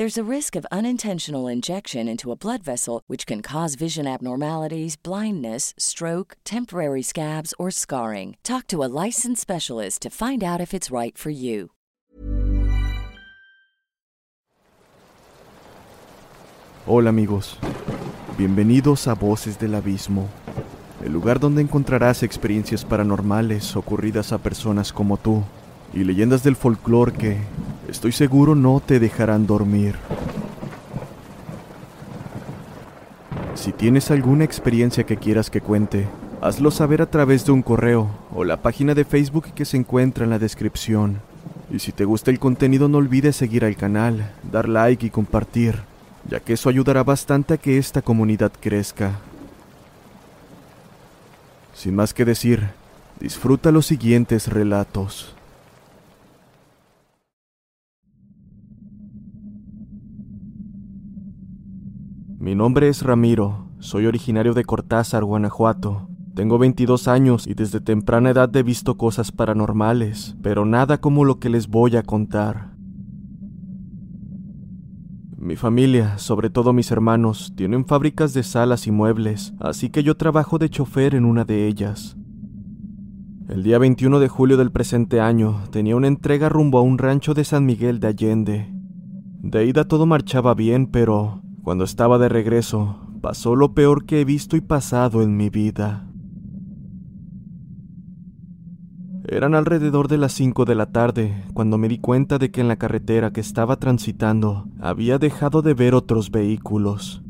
There's a risk of unintentional injection into a blood vessel, which can cause vision abnormalities, blindness, stroke, temporary scabs, or scarring. Talk to a licensed specialist to find out if it's right for you. Hola amigos, bienvenidos a Voces del Abismo, el lugar donde encontrarás experiencias paranormales ocurridas a personas como tú y leyendas del folclore que, estoy seguro, no te dejarán dormir. Si tienes alguna experiencia que quieras que cuente, hazlo saber a través de un correo o la página de Facebook que se encuentra en la descripción. Y si te gusta el contenido no olvides seguir al canal, dar like y compartir, ya que eso ayudará bastante a que esta comunidad crezca. Sin más que decir, disfruta los siguientes relatos. Mi nombre es Ramiro, soy originario de Cortázar, Guanajuato. Tengo 22 años y desde temprana edad he visto cosas paranormales, pero nada como lo que les voy a contar. Mi familia, sobre todo mis hermanos, tienen fábricas de salas y muebles, así que yo trabajo de chofer en una de ellas. El día 21 de julio del presente año tenía una entrega rumbo a un rancho de San Miguel de Allende. De ida todo marchaba bien, pero cuando estaba de regreso, pasó lo peor que he visto y pasado en mi vida. Eran alrededor de las 5 de la tarde cuando me di cuenta de que en la carretera que estaba transitando había dejado de ver otros vehículos.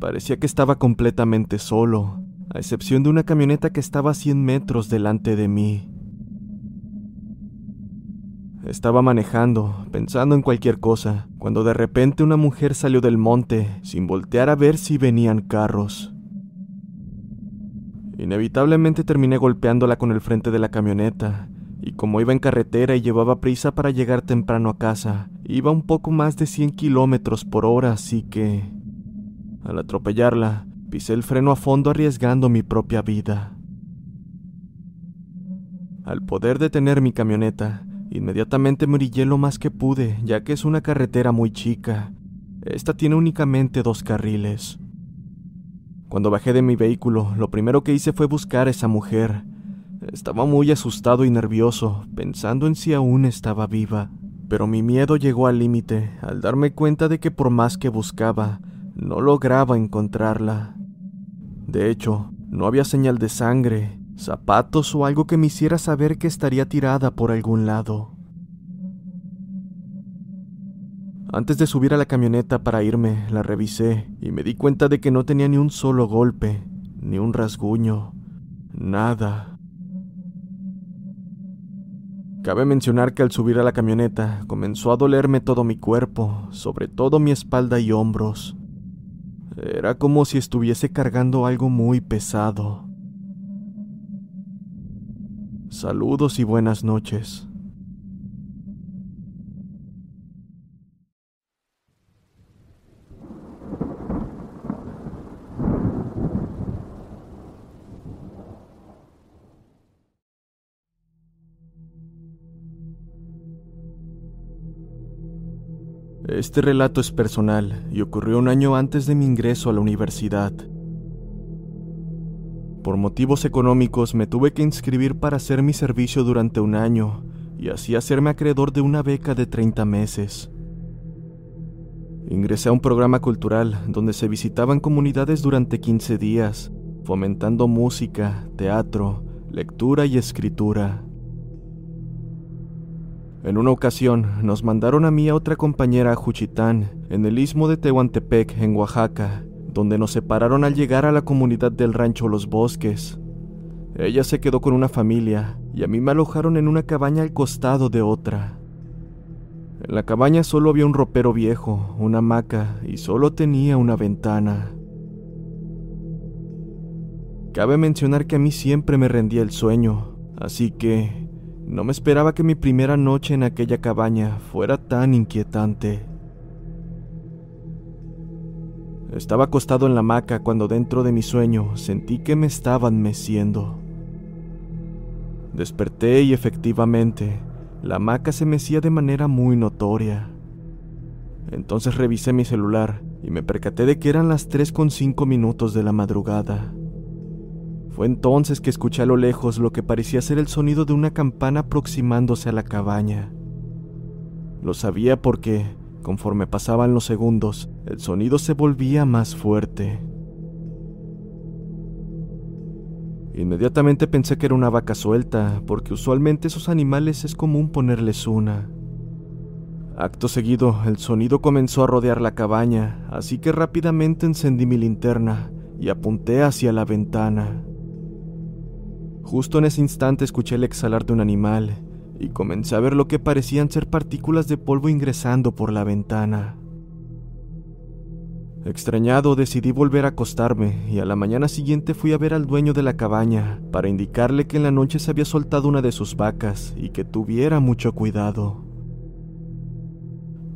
Parecía que estaba completamente solo, a excepción de una camioneta que estaba a 100 metros delante de mí. Estaba manejando, pensando en cualquier cosa, cuando de repente una mujer salió del monte sin voltear a ver si venían carros. Inevitablemente terminé golpeándola con el frente de la camioneta, y como iba en carretera y llevaba prisa para llegar temprano a casa, iba un poco más de 100 kilómetros por hora, así que... Al atropellarla, pisé el freno a fondo arriesgando mi propia vida. Al poder detener mi camioneta, Inmediatamente me orillé lo más que pude, ya que es una carretera muy chica. Esta tiene únicamente dos carriles. Cuando bajé de mi vehículo, lo primero que hice fue buscar a esa mujer. Estaba muy asustado y nervioso, pensando en si aún estaba viva. Pero mi miedo llegó al límite al darme cuenta de que por más que buscaba, no lograba encontrarla. De hecho, no había señal de sangre, zapatos o algo que me hiciera saber que estaría tirada por algún lado. Antes de subir a la camioneta para irme, la revisé y me di cuenta de que no tenía ni un solo golpe, ni un rasguño, nada. Cabe mencionar que al subir a la camioneta comenzó a dolerme todo mi cuerpo, sobre todo mi espalda y hombros. Era como si estuviese cargando algo muy pesado. Saludos y buenas noches. Este relato es personal y ocurrió un año antes de mi ingreso a la universidad. Por motivos económicos me tuve que inscribir para hacer mi servicio durante un año y así hacerme acreedor de una beca de 30 meses. Ingresé a un programa cultural donde se visitaban comunidades durante 15 días, fomentando música, teatro, lectura y escritura. En una ocasión nos mandaron a mí y a otra compañera a Juchitán, en el istmo de Tehuantepec, en Oaxaca, donde nos separaron al llegar a la comunidad del rancho Los Bosques. Ella se quedó con una familia y a mí me alojaron en una cabaña al costado de otra. En la cabaña solo había un ropero viejo, una hamaca y solo tenía una ventana. Cabe mencionar que a mí siempre me rendía el sueño, así que no me esperaba que mi primera noche en aquella cabaña fuera tan inquietante. Estaba acostado en la hamaca cuando dentro de mi sueño sentí que me estaban meciendo. Desperté y efectivamente, la hamaca se mecía de manera muy notoria. Entonces revisé mi celular y me percaté de que eran las 3.5 minutos de la madrugada. Fue entonces que escuché a lo lejos lo que parecía ser el sonido de una campana aproximándose a la cabaña. Lo sabía porque, conforme pasaban los segundos, el sonido se volvía más fuerte. Inmediatamente pensé que era una vaca suelta, porque usualmente esos animales es común ponerles una. Acto seguido, el sonido comenzó a rodear la cabaña, así que rápidamente encendí mi linterna y apunté hacia la ventana. Justo en ese instante escuché el exhalar de un animal y comencé a ver lo que parecían ser partículas de polvo ingresando por la ventana. Extrañado decidí volver a acostarme y a la mañana siguiente fui a ver al dueño de la cabaña para indicarle que en la noche se había soltado una de sus vacas y que tuviera mucho cuidado.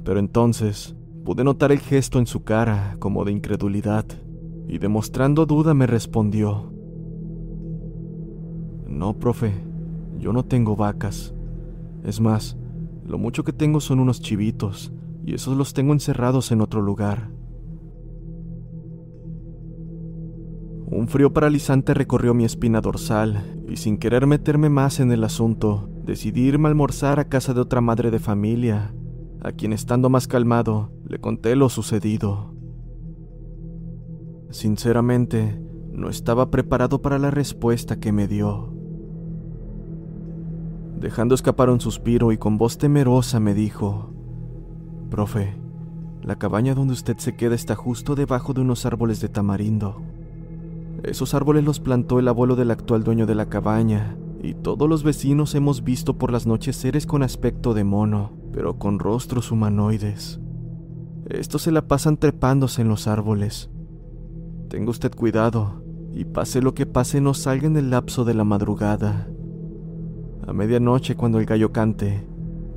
Pero entonces pude notar el gesto en su cara como de incredulidad y demostrando duda me respondió, no, profe, yo no tengo vacas. Es más, lo mucho que tengo son unos chivitos, y esos los tengo encerrados en otro lugar. Un frío paralizante recorrió mi espina dorsal, y sin querer meterme más en el asunto, decidí irme a almorzar a casa de otra madre de familia, a quien estando más calmado, le conté lo sucedido. Sinceramente, no estaba preparado para la respuesta que me dio. Dejando escapar un suspiro y con voz temerosa me dijo, Profe, la cabaña donde usted se queda está justo debajo de unos árboles de tamarindo. Esos árboles los plantó el abuelo del actual dueño de la cabaña, y todos los vecinos hemos visto por las noches seres con aspecto de mono, pero con rostros humanoides. Estos se la pasan trepándose en los árboles. Tenga usted cuidado, y pase lo que pase no salga en el lapso de la madrugada. A medianoche cuando el gallo cante,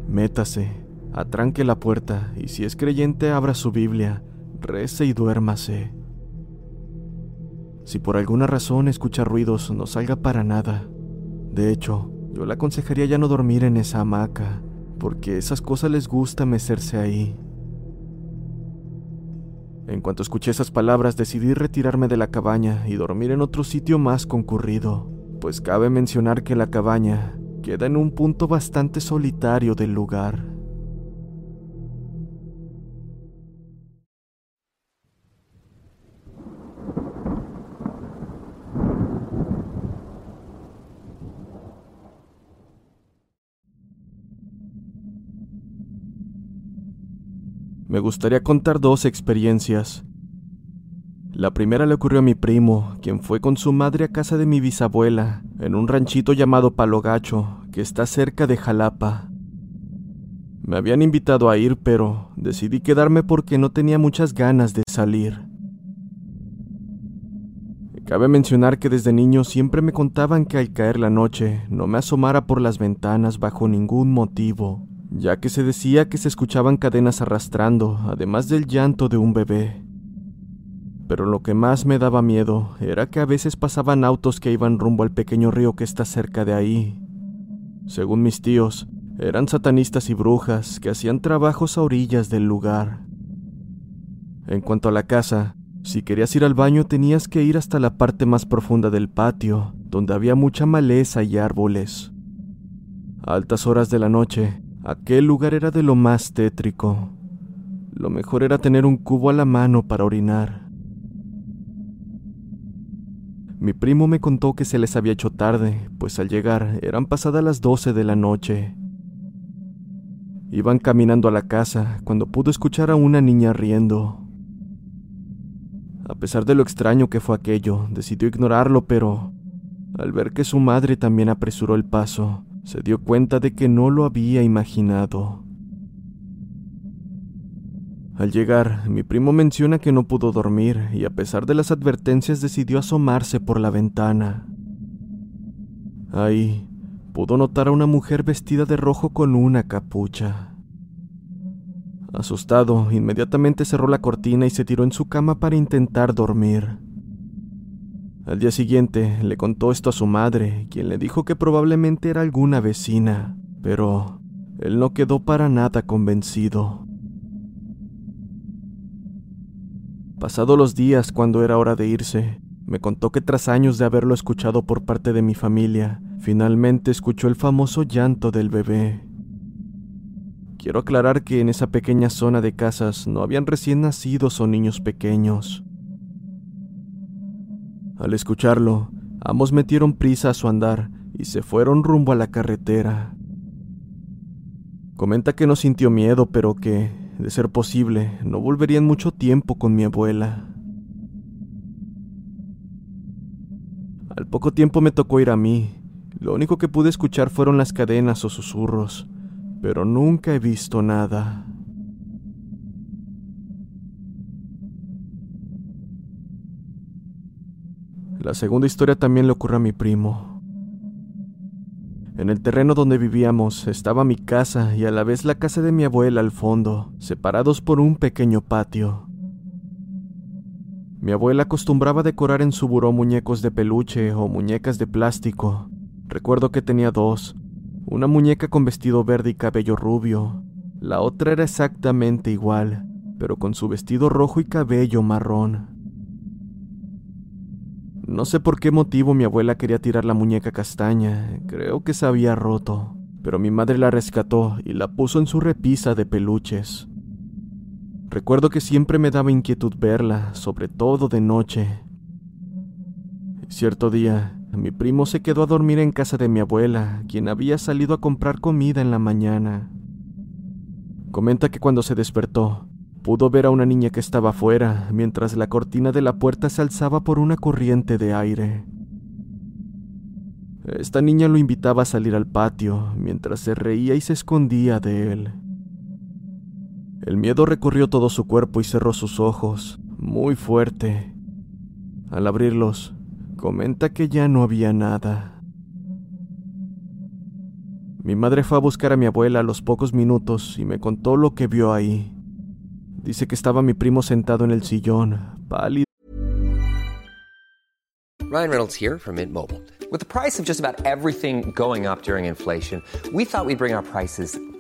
métase, atranque la puerta y si es creyente abra su Biblia, rece y duérmase. Si por alguna razón escucha ruidos, no salga para nada. De hecho, yo le aconsejaría ya no dormir en esa hamaca, porque esas cosas les gusta mecerse ahí. En cuanto escuché esas palabras, decidí retirarme de la cabaña y dormir en otro sitio más concurrido, pues cabe mencionar que la cabaña queda en un punto bastante solitario del lugar. Me gustaría contar dos experiencias. La primera le ocurrió a mi primo, quien fue con su madre a casa de mi bisabuela, en un ranchito llamado Palo Gacho, que está cerca de Jalapa. Me habían invitado a ir, pero decidí quedarme porque no tenía muchas ganas de salir. Cabe mencionar que desde niño siempre me contaban que al caer la noche no me asomara por las ventanas bajo ningún motivo, ya que se decía que se escuchaban cadenas arrastrando, además del llanto de un bebé pero lo que más me daba miedo era que a veces pasaban autos que iban rumbo al pequeño río que está cerca de ahí. Según mis tíos, eran satanistas y brujas que hacían trabajos a orillas del lugar. En cuanto a la casa, si querías ir al baño tenías que ir hasta la parte más profunda del patio, donde había mucha maleza y árboles. A altas horas de la noche, aquel lugar era de lo más tétrico. Lo mejor era tener un cubo a la mano para orinar. Mi primo me contó que se les había hecho tarde, pues al llegar eran pasadas las doce de la noche. Iban caminando a la casa cuando pudo escuchar a una niña riendo. A pesar de lo extraño que fue aquello, decidió ignorarlo, pero al ver que su madre también apresuró el paso, se dio cuenta de que no lo había imaginado. Al llegar, mi primo menciona que no pudo dormir y a pesar de las advertencias decidió asomarse por la ventana. Ahí pudo notar a una mujer vestida de rojo con una capucha. Asustado, inmediatamente cerró la cortina y se tiró en su cama para intentar dormir. Al día siguiente le contó esto a su madre, quien le dijo que probablemente era alguna vecina, pero él no quedó para nada convencido. Pasados los días, cuando era hora de irse, me contó que tras años de haberlo escuchado por parte de mi familia, finalmente escuchó el famoso llanto del bebé. Quiero aclarar que en esa pequeña zona de casas no habían recién nacidos o niños pequeños. Al escucharlo, ambos metieron prisa a su andar y se fueron rumbo a la carretera. Comenta que no sintió miedo, pero que, de ser posible, no volverían mucho tiempo con mi abuela. Al poco tiempo me tocó ir a mí. Lo único que pude escuchar fueron las cadenas o susurros, pero nunca he visto nada. La segunda historia también le ocurre a mi primo. En el terreno donde vivíamos estaba mi casa y a la vez la casa de mi abuela al fondo, separados por un pequeño patio. Mi abuela acostumbraba decorar en su buró muñecos de peluche o muñecas de plástico. Recuerdo que tenía dos, una muñeca con vestido verde y cabello rubio. La otra era exactamente igual, pero con su vestido rojo y cabello marrón. No sé por qué motivo mi abuela quería tirar la muñeca castaña, creo que se había roto, pero mi madre la rescató y la puso en su repisa de peluches. Recuerdo que siempre me daba inquietud verla, sobre todo de noche. Cierto día, mi primo se quedó a dormir en casa de mi abuela, quien había salido a comprar comida en la mañana. Comenta que cuando se despertó, pudo ver a una niña que estaba afuera, mientras la cortina de la puerta se alzaba por una corriente de aire. Esta niña lo invitaba a salir al patio, mientras se reía y se escondía de él. El miedo recorrió todo su cuerpo y cerró sus ojos, muy fuerte. Al abrirlos, Comenta que ya no había nada. Mi madre fue a buscar a mi abuela a los pocos minutos y me contó lo que vio ahí. Dice que estaba mi primo sentado en el sillón, pálido. Ryan Reynolds here from Mint Mobile. With the price of just about everything going up during inflation, we thought we'd bring our prices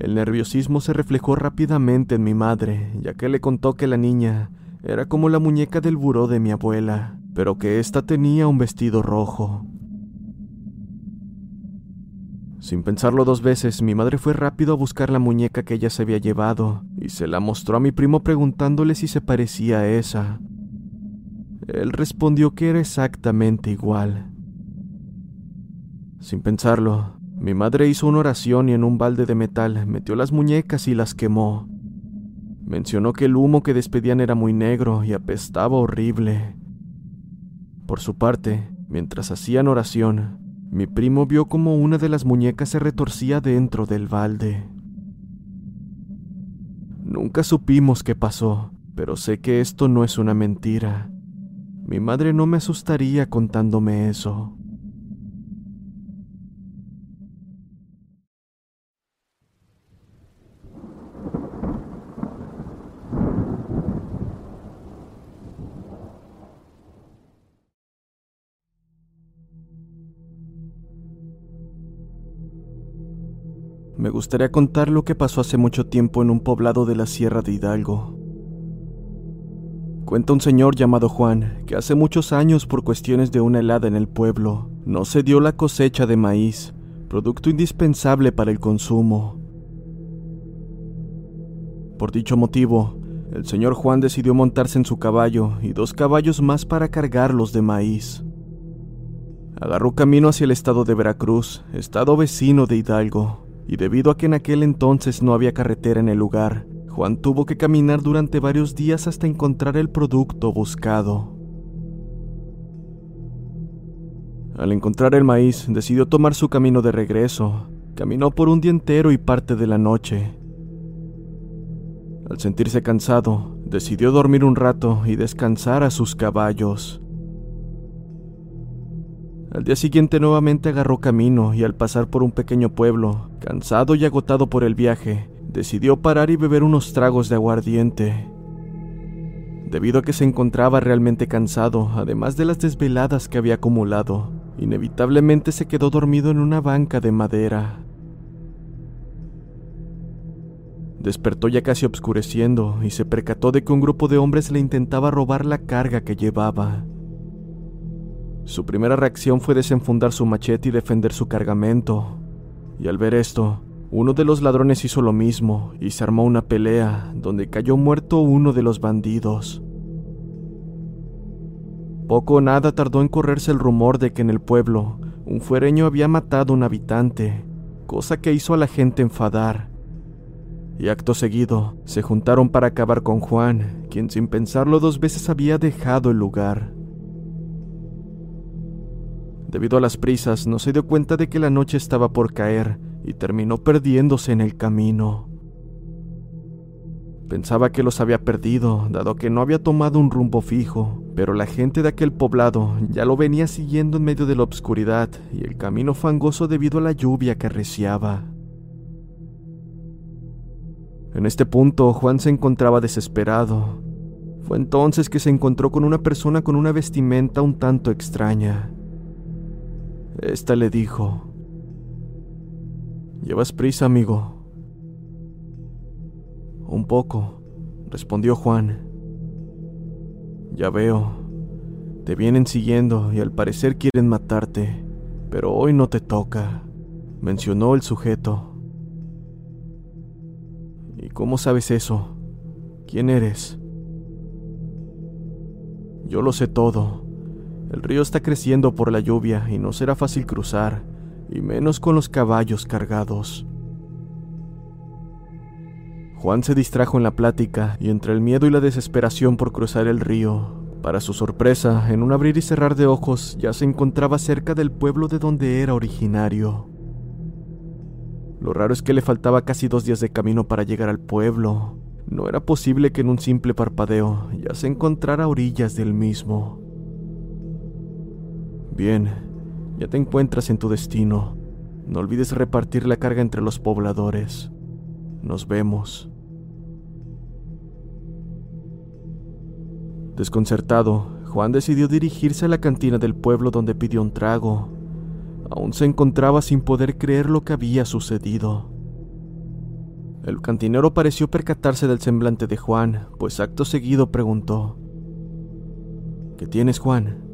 El nerviosismo se reflejó rápidamente en mi madre, ya que le contó que la niña era como la muñeca del buró de mi abuela, pero que ésta tenía un vestido rojo. Sin pensarlo dos veces, mi madre fue rápido a buscar la muñeca que ella se había llevado y se la mostró a mi primo preguntándole si se parecía a esa. Él respondió que era exactamente igual. Sin pensarlo, mi madre hizo una oración y en un balde de metal metió las muñecas y las quemó. Mencionó que el humo que despedían era muy negro y apestaba horrible. Por su parte, mientras hacían oración, mi primo vio como una de las muñecas se retorcía dentro del balde. Nunca supimos qué pasó, pero sé que esto no es una mentira. Mi madre no me asustaría contándome eso. Gustaría contar lo que pasó hace mucho tiempo en un poblado de la Sierra de Hidalgo. Cuenta un señor llamado Juan que hace muchos años por cuestiones de una helada en el pueblo no se dio la cosecha de maíz, producto indispensable para el consumo. Por dicho motivo, el señor Juan decidió montarse en su caballo y dos caballos más para cargarlos de maíz. Agarró camino hacia el estado de Veracruz, estado vecino de Hidalgo, y debido a que en aquel entonces no había carretera en el lugar, Juan tuvo que caminar durante varios días hasta encontrar el producto buscado. Al encontrar el maíz, decidió tomar su camino de regreso. Caminó por un día entero y parte de la noche. Al sentirse cansado, decidió dormir un rato y descansar a sus caballos. Al día siguiente nuevamente agarró camino y al pasar por un pequeño pueblo, cansado y agotado por el viaje, decidió parar y beber unos tragos de aguardiente. Debido a que se encontraba realmente cansado, además de las desveladas que había acumulado, inevitablemente se quedó dormido en una banca de madera. Despertó ya casi obscureciendo y se percató de que un grupo de hombres le intentaba robar la carga que llevaba. Su primera reacción fue desenfundar su machete y defender su cargamento. Y al ver esto, uno de los ladrones hizo lo mismo y se armó una pelea donde cayó muerto uno de los bandidos. Poco o nada tardó en correrse el rumor de que en el pueblo un fuereño había matado a un habitante, cosa que hizo a la gente enfadar. Y acto seguido se juntaron para acabar con Juan, quien sin pensarlo dos veces había dejado el lugar. Debido a las prisas, no se dio cuenta de que la noche estaba por caer y terminó perdiéndose en el camino. Pensaba que los había perdido, dado que no había tomado un rumbo fijo, pero la gente de aquel poblado ya lo venía siguiendo en medio de la oscuridad y el camino fangoso debido a la lluvia que arreciaba. En este punto, Juan se encontraba desesperado. Fue entonces que se encontró con una persona con una vestimenta un tanto extraña. Esta le dijo, ¿Llevas prisa, amigo? Un poco, respondió Juan. Ya veo, te vienen siguiendo y al parecer quieren matarte, pero hoy no te toca, mencionó el sujeto. ¿Y cómo sabes eso? ¿Quién eres? Yo lo sé todo. El río está creciendo por la lluvia y no será fácil cruzar, y menos con los caballos cargados. Juan se distrajo en la plática y entre el miedo y la desesperación por cruzar el río, para su sorpresa, en un abrir y cerrar de ojos ya se encontraba cerca del pueblo de donde era originario. Lo raro es que le faltaba casi dos días de camino para llegar al pueblo. No era posible que en un simple parpadeo ya se encontrara a orillas del mismo. Bien, ya te encuentras en tu destino. No olvides repartir la carga entre los pobladores. Nos vemos. Desconcertado, Juan decidió dirigirse a la cantina del pueblo donde pidió un trago. Aún se encontraba sin poder creer lo que había sucedido. El cantinero pareció percatarse del semblante de Juan, pues acto seguido preguntó, ¿Qué tienes, Juan?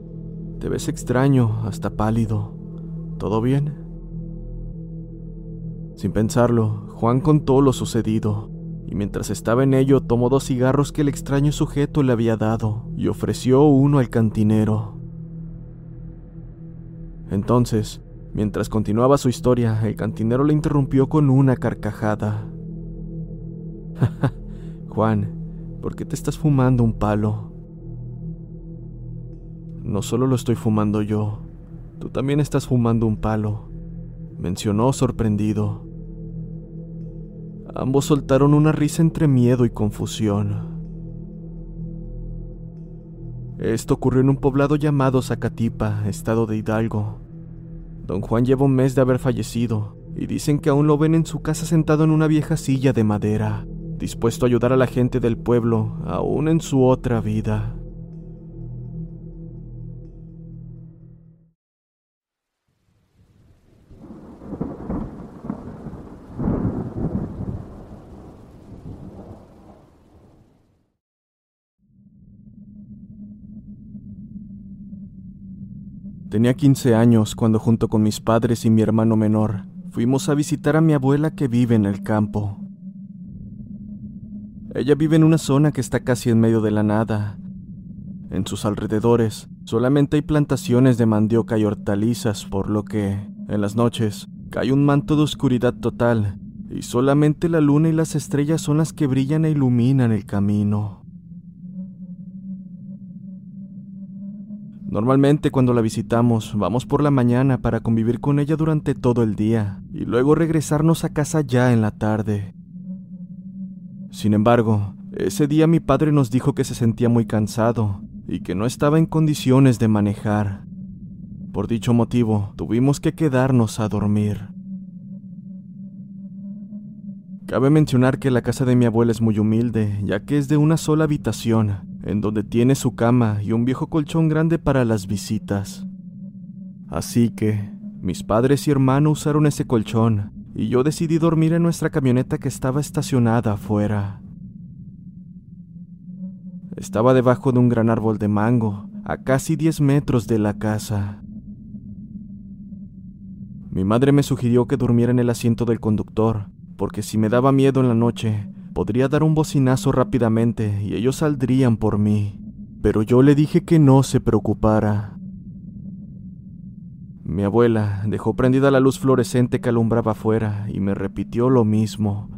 Te ves extraño, hasta pálido. ¿Todo bien? Sin pensarlo, Juan contó lo sucedido, y mientras estaba en ello tomó dos cigarros que el extraño sujeto le había dado y ofreció uno al cantinero. Entonces, mientras continuaba su historia, el cantinero le interrumpió con una carcajada. Juan, ¿por qué te estás fumando un palo? No solo lo estoy fumando yo, tú también estás fumando un palo, mencionó sorprendido. Ambos soltaron una risa entre miedo y confusión. Esto ocurrió en un poblado llamado Zacatipa, estado de Hidalgo. Don Juan lleva un mes de haber fallecido y dicen que aún lo ven en su casa sentado en una vieja silla de madera, dispuesto a ayudar a la gente del pueblo, aún en su otra vida. Tenía 15 años cuando junto con mis padres y mi hermano menor fuimos a visitar a mi abuela que vive en el campo. Ella vive en una zona que está casi en medio de la nada. En sus alrededores solamente hay plantaciones de mandioca y hortalizas, por lo que, en las noches, cae un manto de oscuridad total y solamente la luna y las estrellas son las que brillan e iluminan el camino. Normalmente cuando la visitamos vamos por la mañana para convivir con ella durante todo el día y luego regresarnos a casa ya en la tarde. Sin embargo, ese día mi padre nos dijo que se sentía muy cansado y que no estaba en condiciones de manejar. Por dicho motivo, tuvimos que quedarnos a dormir. Cabe mencionar que la casa de mi abuela es muy humilde, ya que es de una sola habitación en donde tiene su cama y un viejo colchón grande para las visitas. Así que mis padres y hermano usaron ese colchón y yo decidí dormir en nuestra camioneta que estaba estacionada afuera. Estaba debajo de un gran árbol de mango, a casi 10 metros de la casa. Mi madre me sugirió que durmiera en el asiento del conductor, porque si me daba miedo en la noche, Podría dar un bocinazo rápidamente y ellos saldrían por mí, pero yo le dije que no se preocupara. Mi abuela dejó prendida la luz fluorescente que alumbraba afuera y me repitió lo mismo,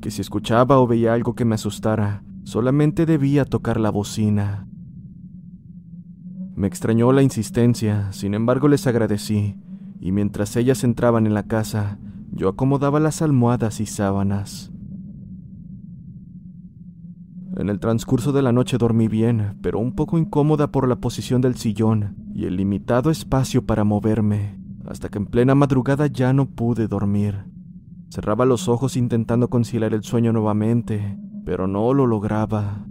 que si escuchaba o veía algo que me asustara, solamente debía tocar la bocina. Me extrañó la insistencia, sin embargo les agradecí, y mientras ellas entraban en la casa, yo acomodaba las almohadas y sábanas. En el transcurso de la noche dormí bien, pero un poco incómoda por la posición del sillón y el limitado espacio para moverme, hasta que en plena madrugada ya no pude dormir. Cerraba los ojos intentando conciliar el sueño nuevamente, pero no lo lograba.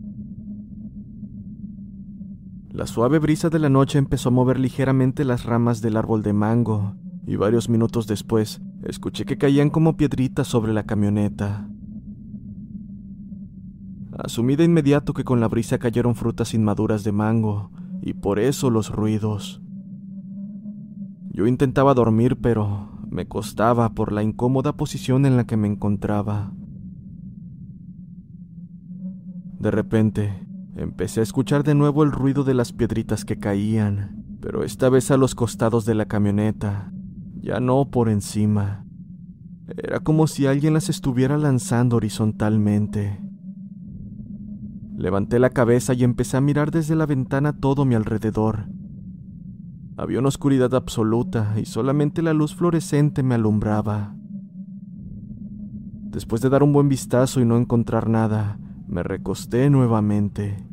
La suave brisa de la noche empezó a mover ligeramente las ramas del árbol de mango, y varios minutos después escuché que caían como piedritas sobre la camioneta. Asumí de inmediato que con la brisa cayeron frutas inmaduras de mango, y por eso los ruidos. Yo intentaba dormir, pero me costaba por la incómoda posición en la que me encontraba. De repente, empecé a escuchar de nuevo el ruido de las piedritas que caían, pero esta vez a los costados de la camioneta, ya no por encima. Era como si alguien las estuviera lanzando horizontalmente. Levanté la cabeza y empecé a mirar desde la ventana todo mi alrededor. Había una oscuridad absoluta y solamente la luz fluorescente me alumbraba. Después de dar un buen vistazo y no encontrar nada, me recosté nuevamente.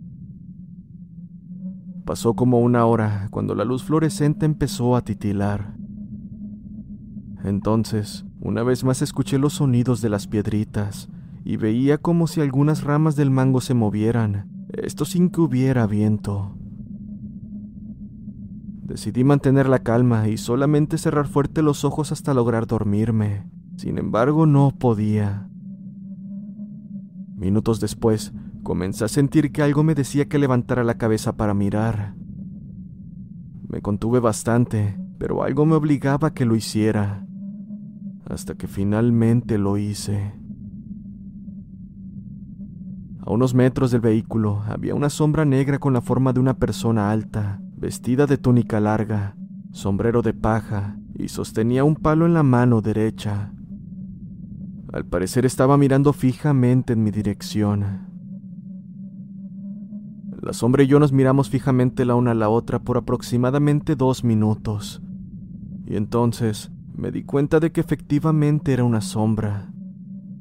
Pasó como una hora cuando la luz fluorescente empezó a titilar. Entonces, una vez más escuché los sonidos de las piedritas y veía como si algunas ramas del mango se movieran, esto sin que hubiera viento. Decidí mantener la calma y solamente cerrar fuerte los ojos hasta lograr dormirme. Sin embargo, no podía. Minutos después, comencé a sentir que algo me decía que levantara la cabeza para mirar. Me contuve bastante, pero algo me obligaba a que lo hiciera, hasta que finalmente lo hice. A unos metros del vehículo había una sombra negra con la forma de una persona alta, vestida de túnica larga, sombrero de paja y sostenía un palo en la mano derecha. Al parecer estaba mirando fijamente en mi dirección. La sombra y yo nos miramos fijamente la una a la otra por aproximadamente dos minutos. Y entonces me di cuenta de que efectivamente era una sombra.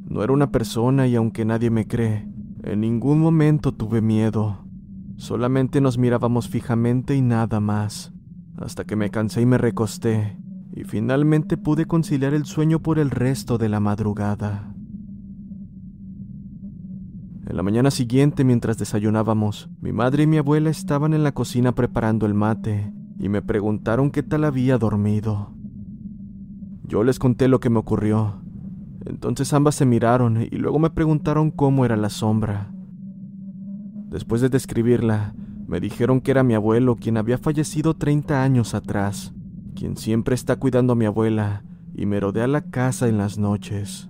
No era una persona y aunque nadie me cree, en ningún momento tuve miedo. Solamente nos mirábamos fijamente y nada más, hasta que me cansé y me recosté, y finalmente pude conciliar el sueño por el resto de la madrugada. En la mañana siguiente, mientras desayunábamos, mi madre y mi abuela estaban en la cocina preparando el mate y me preguntaron qué tal había dormido. Yo les conté lo que me ocurrió. Entonces ambas se miraron y luego me preguntaron cómo era la sombra. Después de describirla, me dijeron que era mi abuelo quien había fallecido 30 años atrás, quien siempre está cuidando a mi abuela y me rodea la casa en las noches.